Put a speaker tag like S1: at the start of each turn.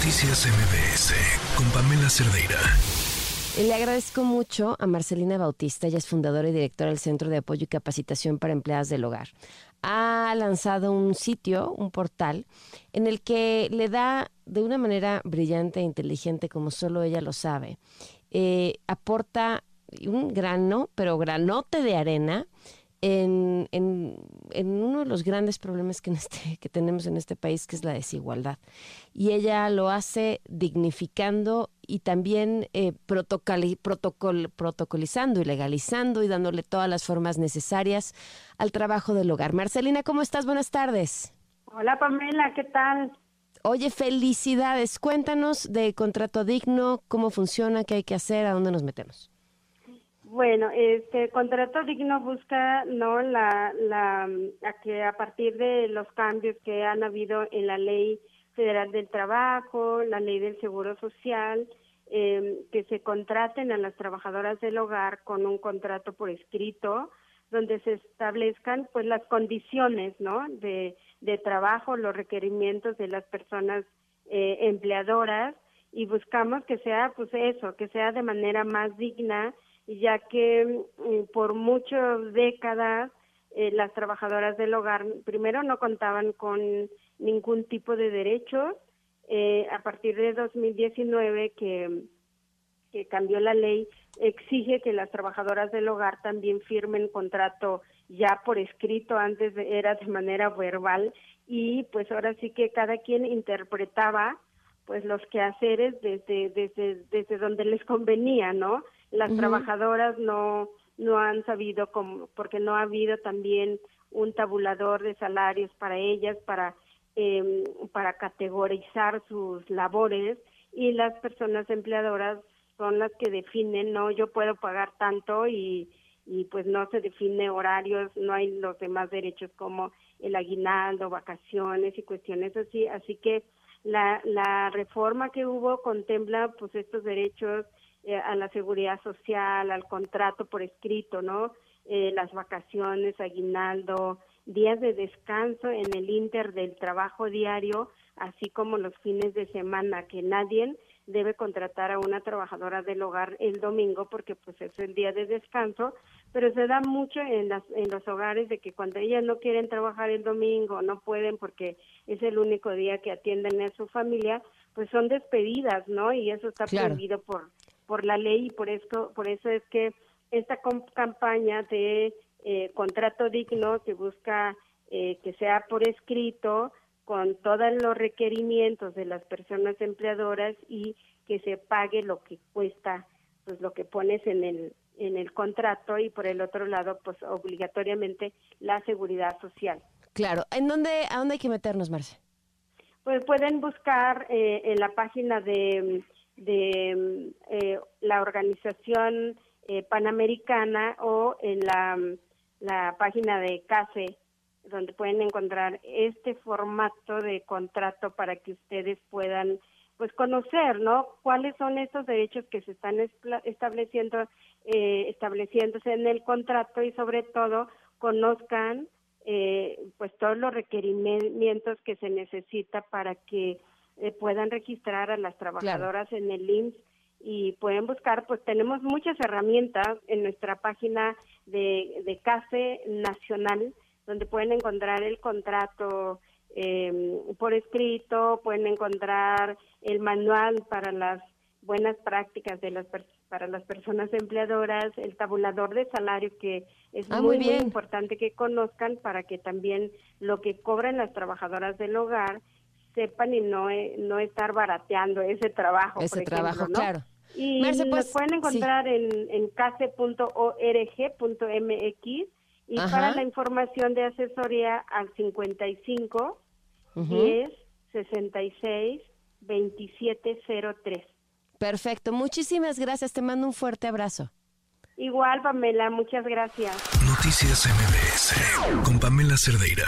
S1: Noticias MBS con Pamela Cerdeira.
S2: Le agradezco mucho a Marcelina Bautista, ella es fundadora y directora del Centro de Apoyo y Capacitación para Empleadas del Hogar. Ha lanzado un sitio, un portal, en el que le da de una manera brillante e inteligente, como solo ella lo sabe, eh, aporta un grano, pero granote de arena en, en, uno de los grandes problemas que, en este, que tenemos en este país, que es la desigualdad. Y ella lo hace dignificando y también eh, protocol, protocolizando y legalizando y dándole todas las formas necesarias al trabajo del hogar. Marcelina, ¿cómo estás? Buenas tardes.
S3: Hola Pamela, ¿qué tal?
S2: Oye, felicidades. Cuéntanos de contrato digno, cómo funciona, qué hay que hacer, a dónde nos metemos.
S3: Bueno, este contrato digno busca no la, la a que a partir de los cambios que han habido en la ley federal del trabajo, la ley del seguro social, eh, que se contraten a las trabajadoras del hogar con un contrato por escrito donde se establezcan pues las condiciones no de, de trabajo los requerimientos de las personas eh, empleadoras y buscamos que sea pues eso que sea de manera más digna ya que mm, por muchas décadas eh, las trabajadoras del hogar primero no contaban con ningún tipo de derechos. Eh, a partir de 2019 que, que cambió la ley, exige que las trabajadoras del hogar también firmen contrato ya por escrito, antes era de manera verbal y pues ahora sí que cada quien interpretaba pues los quehaceres desde desde desde donde les convenía, ¿no? Las trabajadoras no no han sabido cómo, porque no ha habido también un tabulador de salarios para ellas para eh, para categorizar sus labores y las personas empleadoras son las que definen no yo puedo pagar tanto y y pues no se define horarios no hay los demás derechos como el aguinaldo vacaciones y cuestiones así así que la la reforma que hubo contempla pues estos derechos eh, a la seguridad social, al contrato por escrito, ¿no? Eh, las vacaciones, aguinaldo, días de descanso en el inter del trabajo diario, así como los fines de semana, que nadie debe contratar a una trabajadora del hogar el domingo porque pues es el día de descanso, pero se da mucho en, las, en los hogares de que cuando ellas no quieren trabajar el domingo, no pueden porque es el único día que atienden a su familia, pues son despedidas, ¿no? Y eso está prohibido por por la ley y por eso, por eso es que esta campaña de eh, contrato digno que busca eh, que sea por escrito con todos los requerimientos de las personas empleadoras y que se pague lo que cuesta pues lo que pones en el en el contrato y por el otro lado pues obligatoriamente la seguridad social.
S2: Claro. En dónde a dónde hay que meternos Marce
S3: pues pueden buscar eh, en la página de de eh, la organización eh, panamericana o en la, la página de CASE, donde pueden encontrar este formato de contrato para que ustedes puedan pues conocer, ¿no? Cuáles son estos derechos que se están estableciendo, eh, estableciéndose en el contrato y sobre todo conozcan eh, pues todos los requerimientos que se necesita para que eh, puedan registrar a las trabajadoras en el IMSS y pueden buscar, pues tenemos muchas herramientas en nuestra página de, de CASE Nacional, donde pueden encontrar el contrato eh, por escrito, pueden encontrar el manual para las buenas prácticas de las para las personas empleadoras, el tabulador de salario que es ah, muy, muy importante que conozcan para que también lo que cobran las trabajadoras del hogar sepan y no, eh, no estar barateando ese trabajo.
S2: Ese trabajo, claro.
S3: Y nos pues, pueden encontrar en, en case.org.mx y para la información de asesoría al 55 10 66 2703.
S2: Perfecto, muchísimas gracias, te mando un fuerte abrazo.
S3: Igual, Pamela, muchas gracias.
S1: Noticias MBS con Pamela Cerdeira.